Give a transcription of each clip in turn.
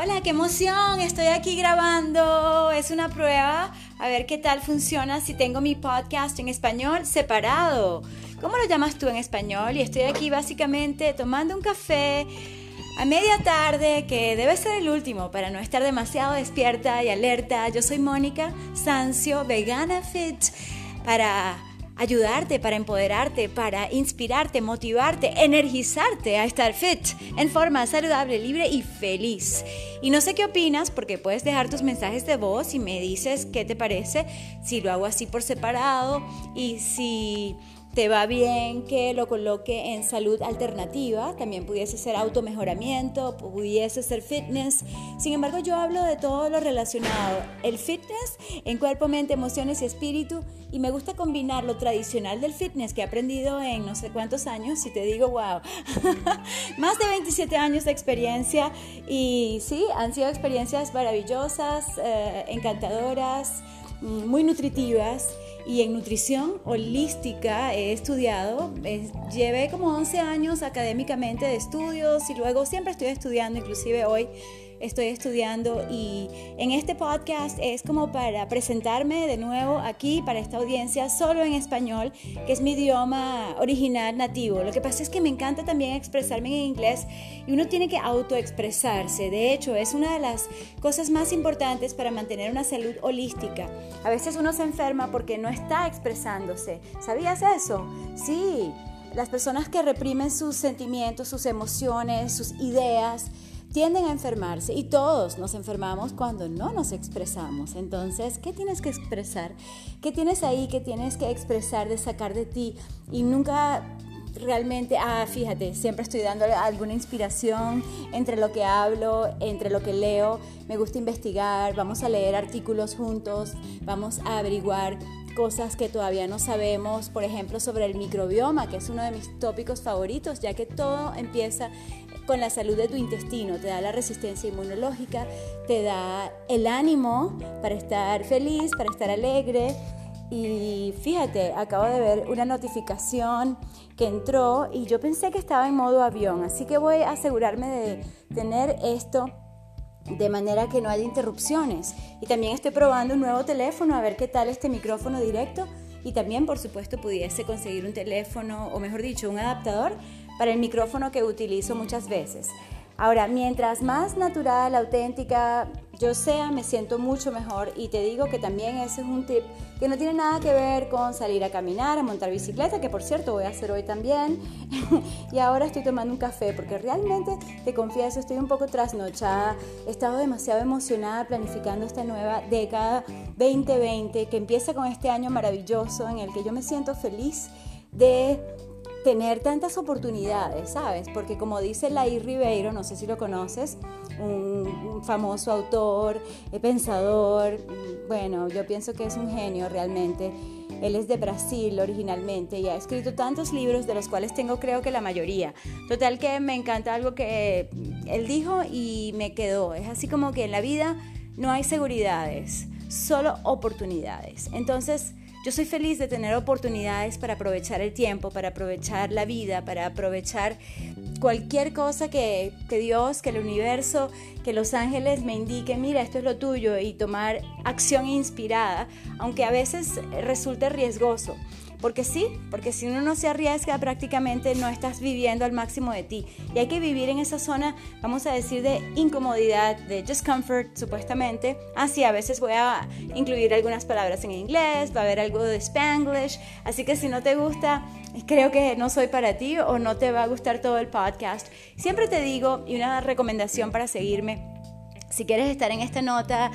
Hola, qué emoción, estoy aquí grabando. Es una prueba a ver qué tal funciona si tengo mi podcast en español separado. ¿Cómo lo llamas tú en español? Y estoy aquí básicamente tomando un café a media tarde, que debe ser el último para no estar demasiado despierta y alerta. Yo soy Mónica Sancio, vegana fit, para ayudarte, para empoderarte, para inspirarte, motivarte, energizarte a estar fit, en forma saludable, libre y feliz. Y no sé qué opinas porque puedes dejar tus mensajes de voz y me dices qué te parece si lo hago así por separado y si te va bien que lo coloque en salud alternativa, también pudiese ser automejoramiento, pudiese ser fitness. Sin embargo, yo hablo de todo lo relacionado, el fitness en cuerpo, mente, emociones y espíritu, y me gusta combinar lo tradicional del fitness que he aprendido en no sé cuántos años, y te digo, wow, más de 27 años de experiencia, y sí, han sido experiencias maravillosas, eh, encantadoras, mm, muy nutritivas y en nutrición holística he estudiado, llevé como 11 años académicamente de estudios y luego siempre estoy estudiando, inclusive hoy estoy estudiando y en este podcast es como para presentarme de nuevo aquí para esta audiencia solo en español, que es mi idioma original nativo. Lo que pasa es que me encanta también expresarme en inglés y uno tiene que autoexpresarse. De hecho, es una de las cosas más importantes para mantener una salud holística. A veces uno se enferma porque no está expresándose. ¿Sabías eso? Sí. Las personas que reprimen sus sentimientos, sus emociones, sus ideas, tienden a enfermarse y todos nos enfermamos cuando no nos expresamos. Entonces, ¿qué tienes que expresar? ¿Qué tienes ahí que tienes que expresar, de sacar de ti? Y nunca realmente, ah, fíjate, siempre estoy dando alguna inspiración entre lo que hablo, entre lo que leo. Me gusta investigar, vamos a leer artículos juntos, vamos a averiguar cosas que todavía no sabemos, por ejemplo, sobre el microbioma, que es uno de mis tópicos favoritos, ya que todo empieza con la salud de tu intestino, te da la resistencia inmunológica, te da el ánimo para estar feliz, para estar alegre. Y fíjate, acabo de ver una notificación que entró y yo pensé que estaba en modo avión, así que voy a asegurarme de tener esto de manera que no haya interrupciones. Y también estoy probando un nuevo teléfono a ver qué tal este micrófono directo y también por supuesto pudiese conseguir un teléfono o mejor dicho un adaptador para el micrófono que utilizo muchas veces. Ahora, mientras más natural, auténtica yo sea, me siento mucho mejor y te digo que también ese es un tip que no tiene nada que ver con salir a caminar, a montar bicicleta, que por cierto voy a hacer hoy también. y ahora estoy tomando un café porque realmente, te confieso, estoy un poco trasnochada. He estado demasiado emocionada planificando esta nueva década 2020 que empieza con este año maravilloso en el que yo me siento feliz de tener tantas oportunidades, ¿sabes? Porque como dice Lai Ribeiro, no sé si lo conoces, un, famoso autor, eh, pensador, bueno, yo pienso que es un genio realmente. Él es de Brasil originalmente y ha escrito tantos libros de los cuales tengo creo que la mayoría. Total que me encanta algo que él dijo y me quedó. Es así como que en la vida no hay seguridades, solo oportunidades. Entonces, yo soy feliz de tener oportunidades para aprovechar el tiempo, para aprovechar la vida, para aprovechar cualquier cosa que, Dios, que el universo, que los ángeles me indiquen, mira, esto es lo tuyo y tomar acción inspirada, aunque a veces resulte riesgoso. Porque sí, porque si uno no se arriesga prácticamente no estás viviendo al máximo de ti. Y hay que vivir en esa zona, vamos a decir, de incomodidad, de discomfort, supuestamente. Así, ah, a veces voy a incluir algunas palabras en inglés, va a haber algo de spanglish. Así que si no te gusta, creo que no soy para ti o no te va a gustar todo el podcast. Siempre te digo, y una recomendación para seguirme, si quieres estar en esta nota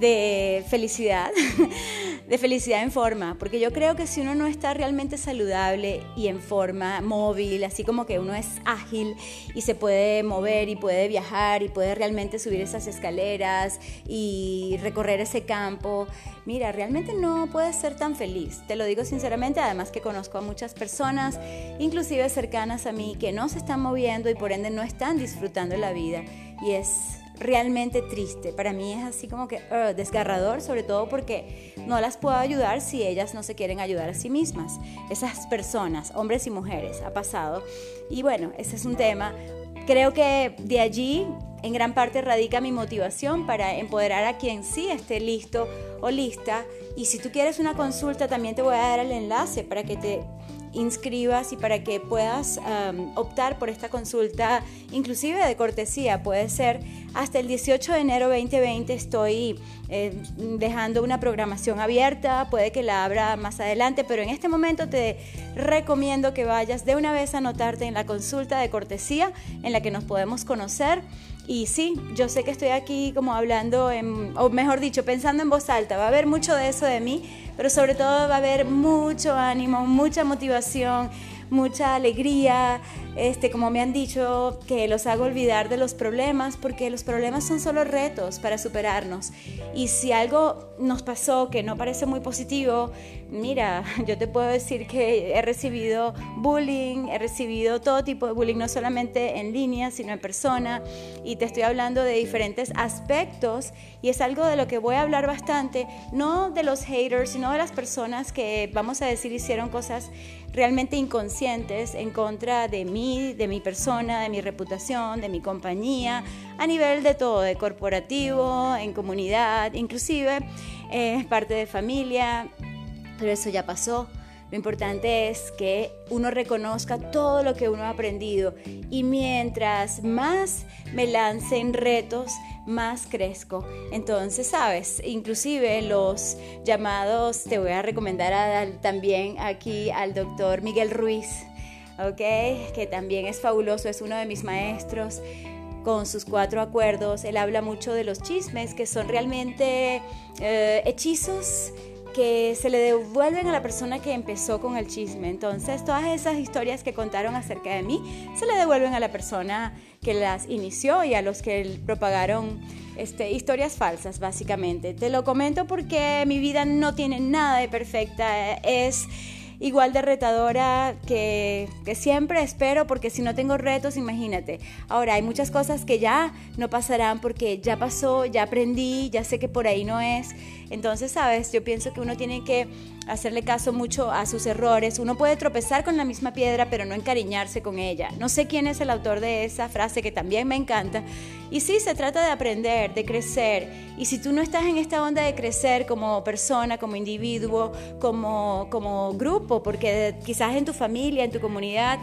de felicidad, de felicidad en forma, porque yo creo que si uno no está realmente saludable y en forma móvil, así como que uno es ágil y se puede mover y puede viajar y puede realmente subir esas escaleras y recorrer ese campo, mira, realmente no puedes ser tan feliz. Te lo digo sinceramente, además que conozco a muchas personas, inclusive cercanas a mí, que no se están moviendo y por ende no están disfrutando la vida. Y es realmente triste. Para mí es así como que uh, desgarrador, sobre todo porque no las puedo ayudar si ellas no se quieren ayudar a sí mismas. Esas personas, hombres y mujeres, ha pasado. Y bueno, ese es un tema creo que de allí en gran parte radica mi motivación para empoderar a quien sí esté listo o lista. Y si tú quieres una consulta, también te voy a dar el enlace para que te inscribas y para que puedas optar por esta consulta, inclusive de cortesía. Puede ser hasta el 18 de enero 2020 estoy eh, dejando una programación abierta, puede que la abra más adelante, pero en este momento te recomiendo que vayas de una vez a anotarte en la consulta de cortesía en la que nos podemos conocer. Y sí, yo sé que estoy aquí como hablando, o mejor dicho, pensando en voz alta. Va a haber mucho de eso de mí, pero sobre todo va a haber mucho ánimo, mucha motivación, mucha alegría, este, como me han dicho, que los hago olvidar de los problemas, porque los problemas son solo retos para superarnos. Y si algo nos pasó que no parece muy positivo, mira, yo te puedo decir que he recibido bullying, he recibido todo tipo de bullying, no solamente en línea, sino en persona, y te estoy hablando de diferentes aspectos, y es algo de lo que voy a hablar bastante, no de los haters, sino de las personas que, vamos a decir, hicieron cosas realmente inconscientes en contra de mí, de mi persona, de mi reputación, de mi compañía, a nivel de todo, de corporativo, en comunidad, inclusive es parte de familia, pero eso ya pasó. Lo importante es que uno reconozca todo lo que uno ha aprendido y mientras más me lancen retos, más crezco. Entonces, sabes, inclusive los llamados, te voy a recomendar también aquí al doctor Miguel Ruiz, ¿ok? Que también es fabuloso, es uno de mis maestros con sus cuatro acuerdos. Él habla mucho de los chismes, que son realmente eh, hechizos que se le devuelven a la persona que empezó con el chisme. Entonces, todas esas historias que contaron acerca de mí se le devuelven a la persona que las inició y a los que propagaron este, historias falsas, básicamente. Te lo comento porque mi vida no tiene nada de perfecta. Es igual de retadora que, que, siempre espero, porque si no tengo retos, imagínate. Ahora, hay muchas cosas que ya no pasarán porque ya pasó, ya aprendí, ya sé que por ahí no es. Entonces, sabes, yo pienso que uno tiene que hacerle caso mucho a sus errores. Uno puede tropezar con la misma piedra, pero no encariñarse con ella. No sé quién es el autor de esa frase que también me encanta. Y sí, se trata de aprender, de crecer. Y si tú no estás en esta onda de crecer como persona, como individuo, como, como grupo, porque quizás en tu familia, en tu comunidad,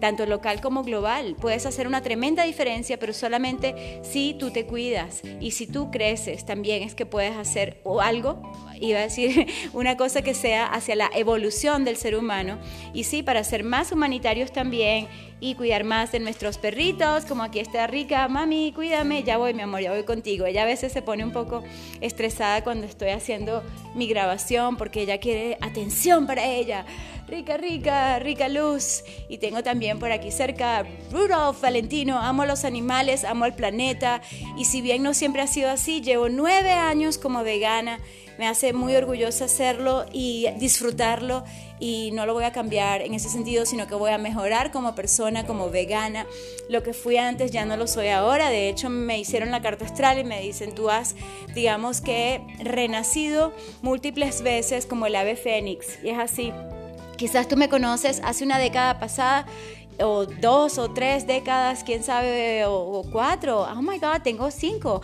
tanto local como global, puedes hacer una tremenda diferencia, pero solamente si tú te cuidas y si tú creces, también es que puedes hacer algo iba a decir una cosa que sea hacia la evolución del ser humano y sí, para ser más humanitarios también y cuidar más de nuestros perritos, como aquí está Rica, mami, cuídame, ya voy, mi amor, ya voy contigo. Ella a veces se pone un poco estresada cuando estoy haciendo mi grabación porque ella quiere atención para ella. Rica, rica, rica luz. Y tengo también por aquí cerca Rudolf Valentino, amo los animales, amo el planeta. Y si bien no siempre ha sido así, llevo nueve años como vegana me hace muy orgullosa hacerlo y disfrutarlo y no lo voy a cambiar en ese sentido, sino que voy a mejorar como persona, como vegana. Lo que fui antes ya no lo soy ahora. De hecho, me hicieron la carta astral y me dicen, tú has, digamos que, renacido múltiples veces como el ave fénix. Y es así. Quizás tú me conoces hace una década pasada o dos o tres décadas, quién sabe, o, cuatro. Oh my God, tengo cinco.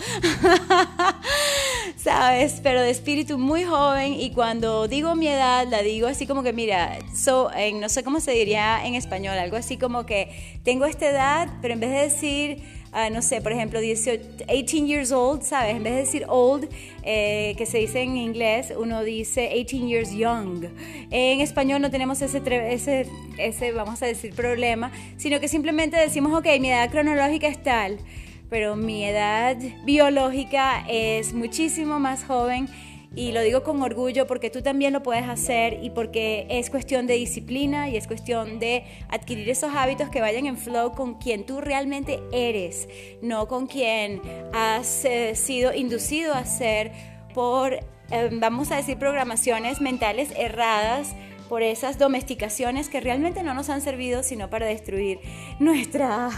¿Sabes? Pero de espíritu muy joven y cuando digo mi edad, la digo así como que, mira, so, no sé cómo se diría en español, algo así como que tengo esta edad, pero en vez de decir Ah, no sé, por ejemplo, 18, 18 years old, ¿sabes? En vez de decir old, eh, que se dice en inglés, uno dice 18 years young. En español no tenemos ese, ese, ese, vamos a decir, problema, sino que simplemente decimos, ok, mi edad cronológica es tal, pero mi edad biológica es muchísimo más joven y lo digo con orgullo porque tú también lo puedes hacer y porque es cuestión de disciplina y es cuestión de adquirir esos hábitos que vayan en flow con quien tú realmente eres, no con quien has eh, sido inducido a ser por, eh, vamos a decir, programaciones mentales erradas por esas domesticaciones que realmente no nos han servido sino para destruir nuestra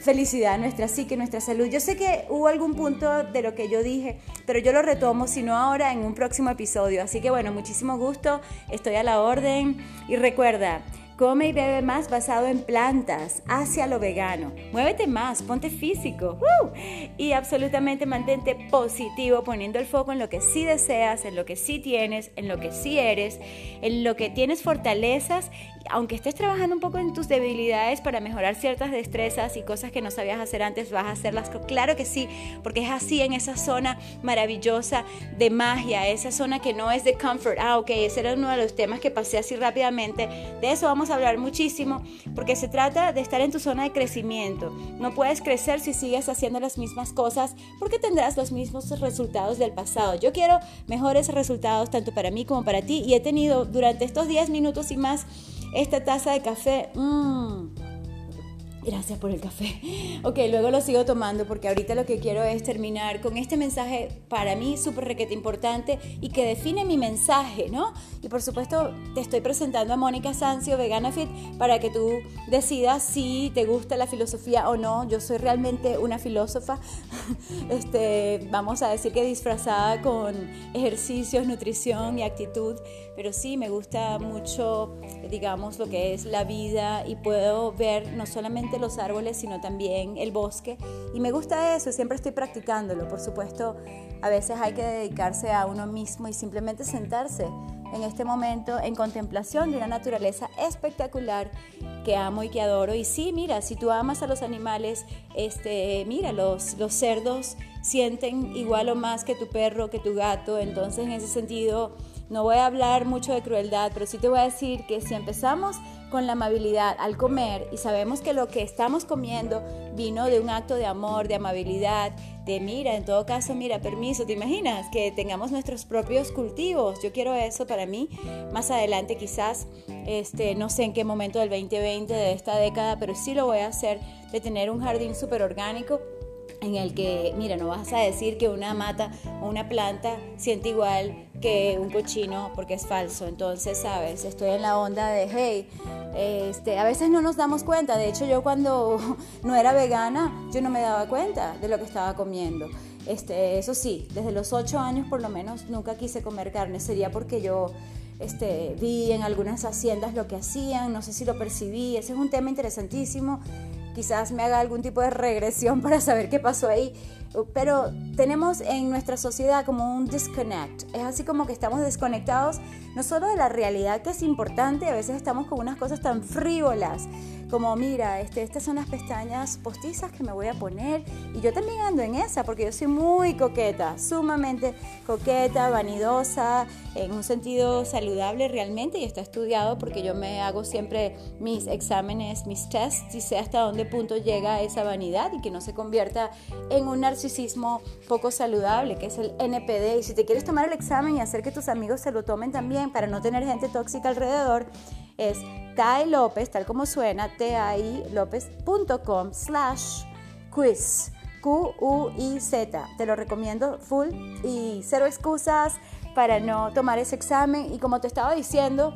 felicidad, nuestra psique, nuestra salud. Yo sé que hubo algún punto de lo que yo dije, pero yo lo retomo, sino ahora en un próximo episodio. Así que bueno, muchísimo gusto, estoy a la orden y recuerda, Come y bebe más basado en plantas, hacia lo vegano. Muévete más, ponte físico. Y absolutamente mantente positivo, poniendo el foco en lo que sí deseas, en lo que sí tienes, en lo que sí eres, en lo que tienes fortalezas aunque estés trabajando un poco en tus debilidades para mejorar ciertas destrezas y cosas que no sabías hacer antes, vas a hacerlas. Claro que sí, porque es así en esa zona maravillosa de magia, esa zona que no es de comfort. Ah, ok, ese era uno de los temas que pasé así rápidamente. De eso vamos a hablar muchísimo, porque se trata de estar en tu zona de crecimiento. No puedes crecer si sigues haciendo las mismas cosas, porque tendrás los mismos resultados del pasado. Yo quiero mejores resultados tanto para mí como para ti y he tenido durante estos 10 minutos y más esta taza de café, mmm, Gracias por el café. Ok, luego lo sigo tomando porque ahorita lo que quiero es terminar con este mensaje para mí súper requete importante y que define mi mensaje, ¿no? Y por supuesto te estoy presentando a Mónica Sancio, Vegana Fit, para que tú decidas si te gusta la filosofía o no. Yo soy realmente una filósofa, este, vamos a decir que disfrazada con ejercicios, nutrición y actitud, pero sí me gusta mucho, digamos, lo que es la vida y puedo ver no solamente los árboles, sino también el bosque. Y me gusta eso, siempre estoy practicándolo. Por supuesto, a veces hay que dedicarse a uno mismo y simplemente sentarse en este momento en contemplación de una naturaleza espectacular que amo y que adoro. Y sí, mira, si tú amas a los animales, este, mira, los, los cerdos sienten igual o más que tu perro, que tu gato. Entonces, en ese sentido, no voy a hablar mucho de crueldad, pero sí te voy a decir que si empezamos con la amabilidad al comer y sabemos que lo que estamos comiendo vino de un acto de amor, de amabilidad, de mira, en todo caso, mira, permiso, ¿te imaginas? Que tengamos nuestros propios cultivos. Yo quiero eso para mí más adelante quizás, este, no sé en qué momento del 2020 de esta década, pero sí lo voy a hacer, de tener un jardín súper orgánico en el que, mira, no vas a decir que una mata o una planta siente igual que un cochino porque es falso. Entonces, sabes, estoy en la onda de, hey, este, a veces no nos damos cuenta. De hecho, yo cuando no era vegana, yo no me daba cuenta de lo que estaba comiendo. Este, eso sí, desde los ocho años por lo menos nunca quise comer carne. Sería porque yo este, vi en algunas haciendas lo que hacían, no sé si lo percibí. Ese es un tema interesantísimo. Quizás me haga algún tipo de regresión para saber qué pasó ahí pero tenemos en nuestra sociedad como un disconnect. Es así como que estamos desconectados no solo de la realidad que es importante, a veces estamos con unas cosas tan frívolas como mira, este, estas son las pestañas postizas que me voy a poner y yo también ando en esa porque yo soy muy coqueta, sumamente coqueta, vanidosa, en un sentido saludable realmente y está estudiado porque yo me hago siempre mis exámenes, mis tests y sé hasta dónde punto llega esa vanidad y que no se convierta en un narcisismo poco saludable, que es el NPD. Y si te quieres tomar el examen y hacer que tus amigos se lo tomen también para no tener gente tóxica alrededor, es Tai López, tal como suena, tailopez.com slash quiz. Q-U-I-Z. Te lo recomiendo full y cero excusas para no tomar ese examen. Y como te estaba diciendo,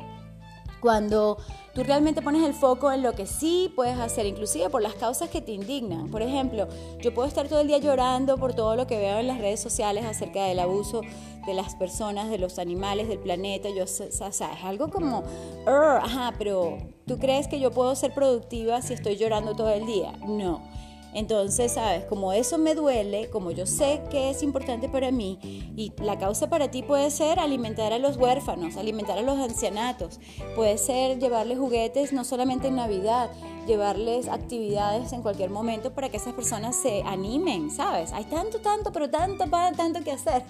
cuando tú realmente pones el foco en lo que sí puedes hacer, inclusive por las causas que te indignan. Por ejemplo, yo puedo estar todo el día llorando por todo lo que veo en las redes sociales acerca del abuso de las personas, de los animales, del planeta. Yo, o sea, es algo como, ajá, pero ¿tú crees que yo puedo ser productiva si estoy llorando todo el día? No. Entonces, sabes, como eso me duele, como yo sé que es importante para mí y la causa para ti puede ser alimentar a los huérfanos, alimentar a los ancianatos, puede ser llevarles juguetes no solamente en Navidad, llevarles actividades en cualquier momento para que esas personas se animen, ¿sabes? Hay tanto, tanto, pero tanto, tanto que hacer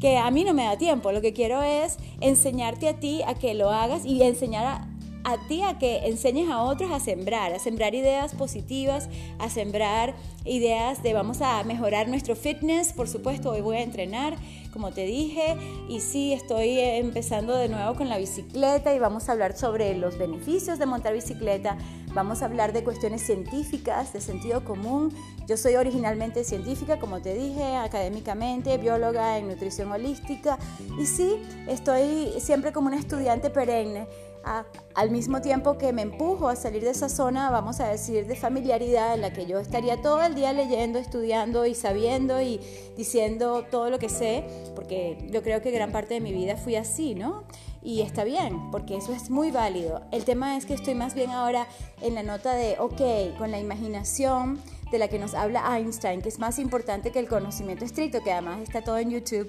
que a mí no me da tiempo. Lo que quiero es enseñarte a ti a que lo hagas y enseñar a a ti a que enseñes a otros a sembrar, a sembrar ideas positivas, a sembrar ideas de vamos a mejorar nuestro fitness, por supuesto, hoy voy a entrenar, como te dije, y sí, estoy empezando de nuevo con la bicicleta y vamos a hablar sobre los beneficios de montar bicicleta, vamos a hablar de cuestiones científicas, de sentido común. Yo soy originalmente científica, como te dije, académicamente, bióloga en nutrición holística, y sí, estoy siempre como una estudiante perenne al mismo tiempo que me empujo a salir de esa zona, vamos a decir, de familiaridad en la que yo estaría todo el día leyendo, estudiando y sabiendo y diciendo todo lo que sé, porque yo creo que gran parte de mi vida fui así, ¿no? y está bien, porque eso es muy válido. El tema es que estoy más bien ahora en la nota de, ok, con la imaginación de la que nos habla Einstein, que es más importante que el conocimiento estricto, que además está todo en YouTube,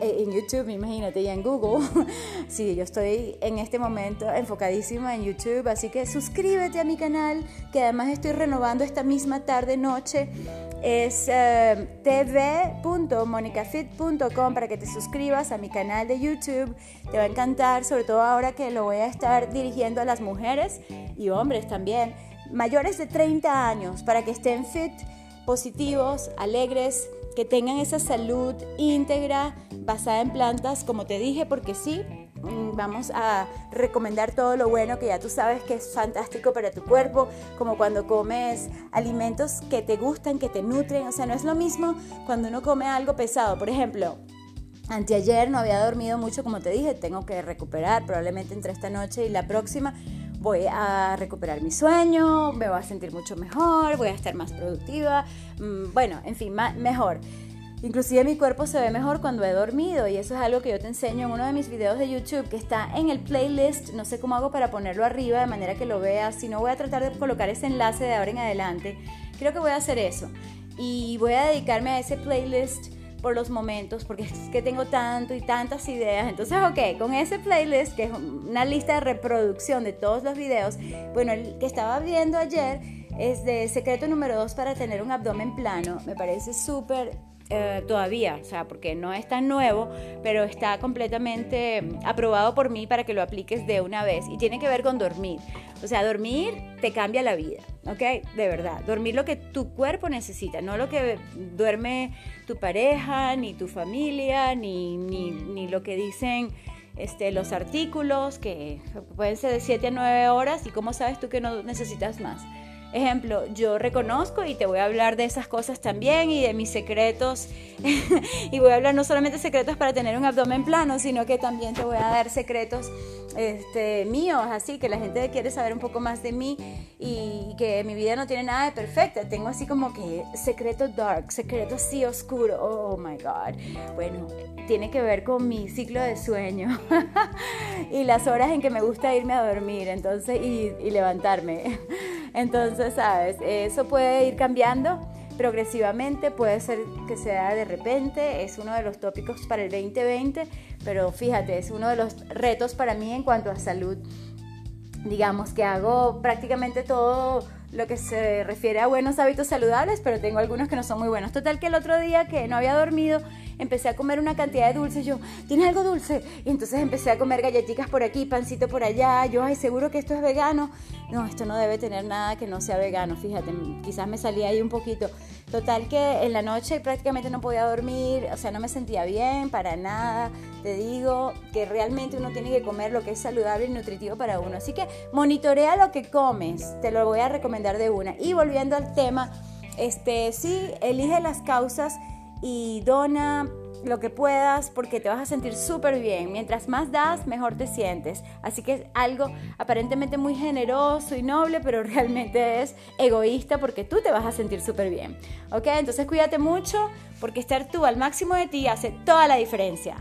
eh, en YouTube, imagínate, y en Google. sí, yo estoy en este momento enfocadísima en YouTube, así que suscríbete a mi canal, que además estoy renovando esta misma tarde, noche es eh, tv.monicafit.com para que te suscribas a mi canal de YouTube. Te va a encantar, sobre todo ahora que lo voy a estar dirigiendo a las mujeres y hombres también, mayores de 30 años, para que estén fit, positivos, alegres, que tengan esa salud íntegra basada en plantas, como te dije, porque sí, Mm, vamos a recomendar todo lo bueno que ya tú sabes que es fantástico para tu cuerpo, como cuando comes alimentos que te gustan, que te nutren, o sea, no es lo mismo cuando uno come algo pesado, por ejemplo. Anteayer no había dormido mucho, como te dije, tengo que recuperar probablemente entre esta noche y la próxima voy a recuperar mi sueño, me voy a sentir mucho mejor, voy a estar más productiva, mm, bueno, en fin, mejor. Inclusive mi cuerpo se ve mejor cuando he dormido y eso es algo que yo te enseño en uno de mis videos de YouTube que está en el playlist. No sé cómo hago para ponerlo arriba de manera que lo veas. Si no voy a tratar de colocar ese enlace de ahora en adelante. Creo que voy a hacer eso. Y voy a dedicarme a ese playlist por los momentos porque es que tengo tanto y tantas ideas. Entonces, ok, con ese playlist que es una lista de reproducción de todos los videos, bueno, el que estaba viendo ayer es de secreto número 2 para tener un abdomen plano. Me parece súper eh, todavía, o sea, porque no es tan nuevo, pero está completamente aprobado por mí para que lo apliques de una vez y tiene que ver con dormir. O sea, dormir te cambia la vida, ¿ok? De verdad, dormir lo que tu cuerpo necesita, no lo que duerme tu pareja, ni tu familia, ni, ni, ni lo que dicen este, los artículos, que pueden ser de 7 a 9 horas y cómo sabes tú que no necesitas más. Ejemplo, yo reconozco y te voy a hablar de esas cosas también y de mis secretos. y voy a hablar no solamente secretos para tener un abdomen plano, sino que también te voy a dar secretos este, míos, así que la gente quiere saber un poco más de mí y que mi vida no tiene nada de perfecta. Tengo así como que secreto dark, secreto así oscuro. Oh my God. Bueno, tiene que ver con mi ciclo de sueño y las horas en que me gusta irme a dormir entonces y, y levantarme. Entonces, sabes, eso puede ir cambiando progresivamente, puede ser que sea de repente, es uno de los tópicos para el 2020, pero fíjate, es uno de los retos para mí en cuanto a salud. Digamos que hago prácticamente todo lo que se refiere a buenos hábitos saludables, pero tengo algunos que no son muy buenos. Total que el otro día que no había dormido, empecé a comer una cantidad de dulces. Yo, ¿tienes algo dulce? Y entonces empecé a comer galletitas por aquí, pancito por allá. Yo, ay, seguro que esto es vegano. No, esto no debe tener nada que no sea vegano. Fíjate, quizás me salía ahí un poquito. Total que en la noche prácticamente no podía dormir, o sea, no me sentía bien para nada. Te digo que realmente uno tiene que comer lo que es saludable y nutritivo para uno. Así que monitorea lo que comes, te lo voy a recomendar de una. Y volviendo al tema, este, sí, elige las causas y dona lo que puedas porque te vas a sentir súper bien. Mientras más das, mejor te sientes. Así que es algo aparentemente muy generoso y noble, pero realmente es egoísta porque tú te vas a sentir súper bien. ¿Ok? Entonces cuídate mucho porque estar tú al máximo de ti hace toda la diferencia.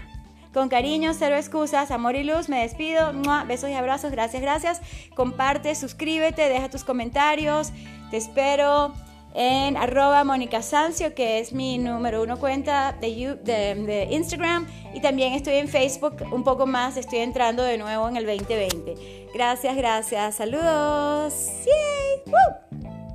Con cariño, cero excusas, amor y luz, me despido. Besos y abrazos, gracias, gracias. Comparte, suscríbete, deja tus comentarios. Te espero en arroba Mónica Sancio, que es mi número uno cuenta de, de, Instagram. Y también estoy en Facebook un poco más, estoy entrando de nuevo en el 2020. Gracias, gracias, saludos. ¡Yay!